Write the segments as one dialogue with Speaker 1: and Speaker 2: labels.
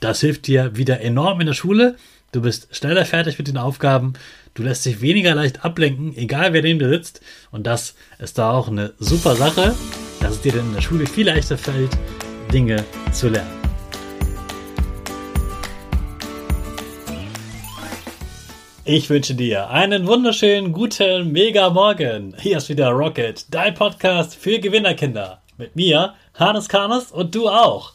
Speaker 1: Das hilft dir wieder enorm in der Schule. Du bist schneller fertig mit den Aufgaben. Du lässt dich weniger leicht ablenken, egal wer neben dir sitzt. Und das ist da auch eine super Sache, dass es dir dann in der Schule viel leichter fällt, Dinge zu lernen. Ich wünsche dir einen wunderschönen guten Mega Morgen. Hier ist wieder Rocket, dein Podcast für Gewinnerkinder. Mit mir, Hannes Karnes und du auch.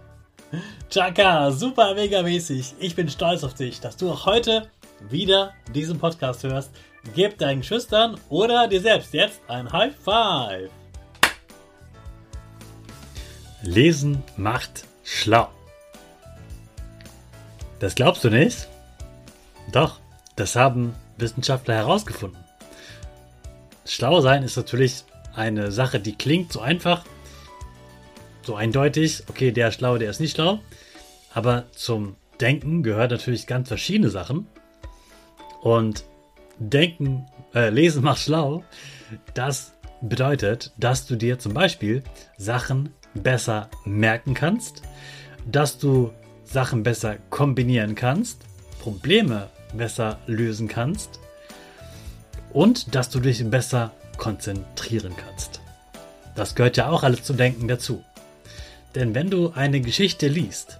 Speaker 1: Chaka, super mega mäßig. Ich bin stolz auf dich, dass du auch heute wieder diesen Podcast hörst. Gib deinen Schüchtern oder dir selbst jetzt ein High Five. Lesen macht schlau. Das glaubst du nicht? Doch, das haben Wissenschaftler herausgefunden. Schlau sein ist natürlich eine Sache, die klingt so einfach, so eindeutig, okay, der ist schlau, der ist nicht schlau. Aber zum Denken gehört natürlich ganz verschiedene Sachen. Und Denken, äh, Lesen macht schlau. Das bedeutet, dass du dir zum Beispiel Sachen besser merken kannst, dass du Sachen besser kombinieren kannst, Probleme besser lösen kannst und dass du dich besser konzentrieren kannst. Das gehört ja auch alles zum Denken dazu. Denn wenn du eine Geschichte liest,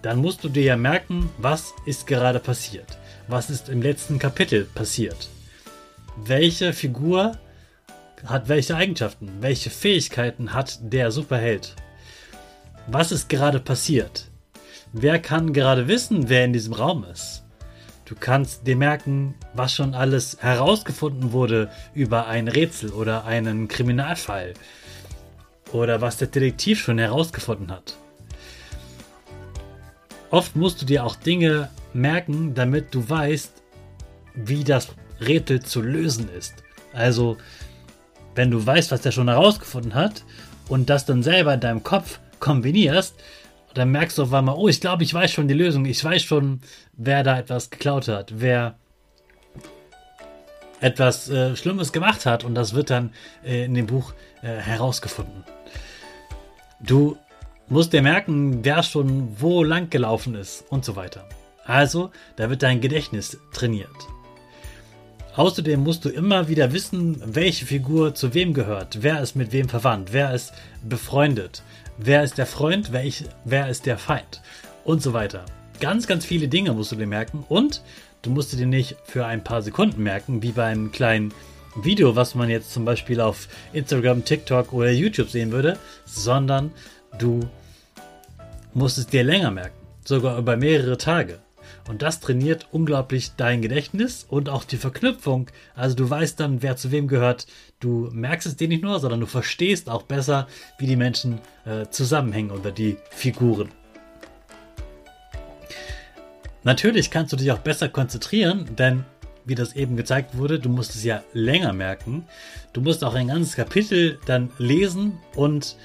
Speaker 1: dann musst du dir ja merken, was ist gerade passiert. Was ist im letzten Kapitel passiert. Welche Figur hat welche Eigenschaften? Welche Fähigkeiten hat der Superheld? Was ist gerade passiert? Wer kann gerade wissen, wer in diesem Raum ist? Du kannst dir merken, was schon alles herausgefunden wurde über ein Rätsel oder einen Kriminalfall oder was der Detektiv schon herausgefunden hat. Oft musst du dir auch Dinge merken, damit du weißt, wie das Rätsel zu lösen ist. Also, wenn du weißt, was der schon herausgefunden hat und das dann selber in deinem Kopf kombinierst, dann merkst du auf einmal, oh, ich glaube, ich weiß schon die Lösung. Ich weiß schon, wer da etwas geklaut hat, wer etwas äh, Schlimmes gemacht hat und das wird dann äh, in dem Buch äh, herausgefunden. Du musst dir merken, wer schon wo lang gelaufen ist und so weiter. Also, da wird dein Gedächtnis trainiert. Außerdem musst du immer wieder wissen, welche Figur zu wem gehört, wer ist mit wem verwandt, wer ist befreundet, wer ist der Freund, wer, ich, wer ist der Feind und so weiter. Ganz, ganz viele Dinge musst du dir merken und du musst dir nicht für ein paar Sekunden merken, wie beim kleinen Video, was man jetzt zum Beispiel auf Instagram, TikTok oder YouTube sehen würde, sondern du musst es dir länger merken, sogar über mehrere Tage. Und das trainiert unglaublich dein Gedächtnis und auch die Verknüpfung. Also du weißt dann, wer zu wem gehört. Du merkst es dir nicht nur, sondern du verstehst auch besser, wie die Menschen äh, zusammenhängen oder die Figuren. Natürlich kannst du dich auch besser konzentrieren, denn wie das eben gezeigt wurde, du musst es ja länger merken. Du musst auch ein ganzes Kapitel dann lesen und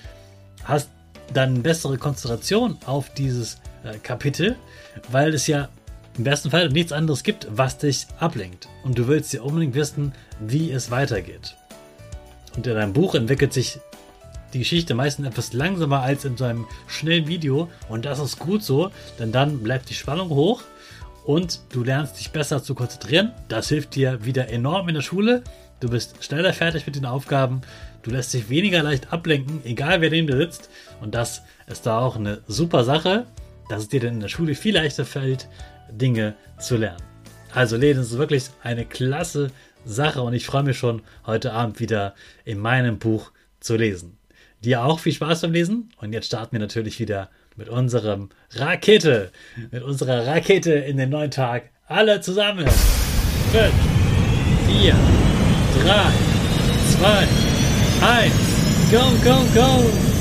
Speaker 1: hast dann bessere Konzentration auf dieses äh, Kapitel, weil es ja im besten Fall nichts anderes gibt, was dich ablenkt. Und du willst ja unbedingt wissen, wie es weitergeht. Und in deinem Buch entwickelt sich die Geschichte meistens etwas langsamer als in so einem schnellen Video. Und das ist gut so, denn dann bleibt die Spannung hoch und du lernst dich besser zu konzentrieren. Das hilft dir wieder enorm in der Schule. Du bist schneller fertig mit den Aufgaben. Du lässt dich weniger leicht ablenken, egal wer neben dir sitzt. Und das ist da auch eine super Sache, dass es dir dann in der Schule viel leichter fällt, Dinge zu lernen. Also Lesen ist wirklich eine klasse Sache und ich freue mich schon, heute Abend wieder in meinem Buch zu lesen. Dir auch viel Spaß beim Lesen und jetzt starten wir natürlich wieder mit unserem Rakete, mit unserer Rakete in den neuen Tag. Alle zusammen. 5, 4, 3, 2, 1, go, go, go!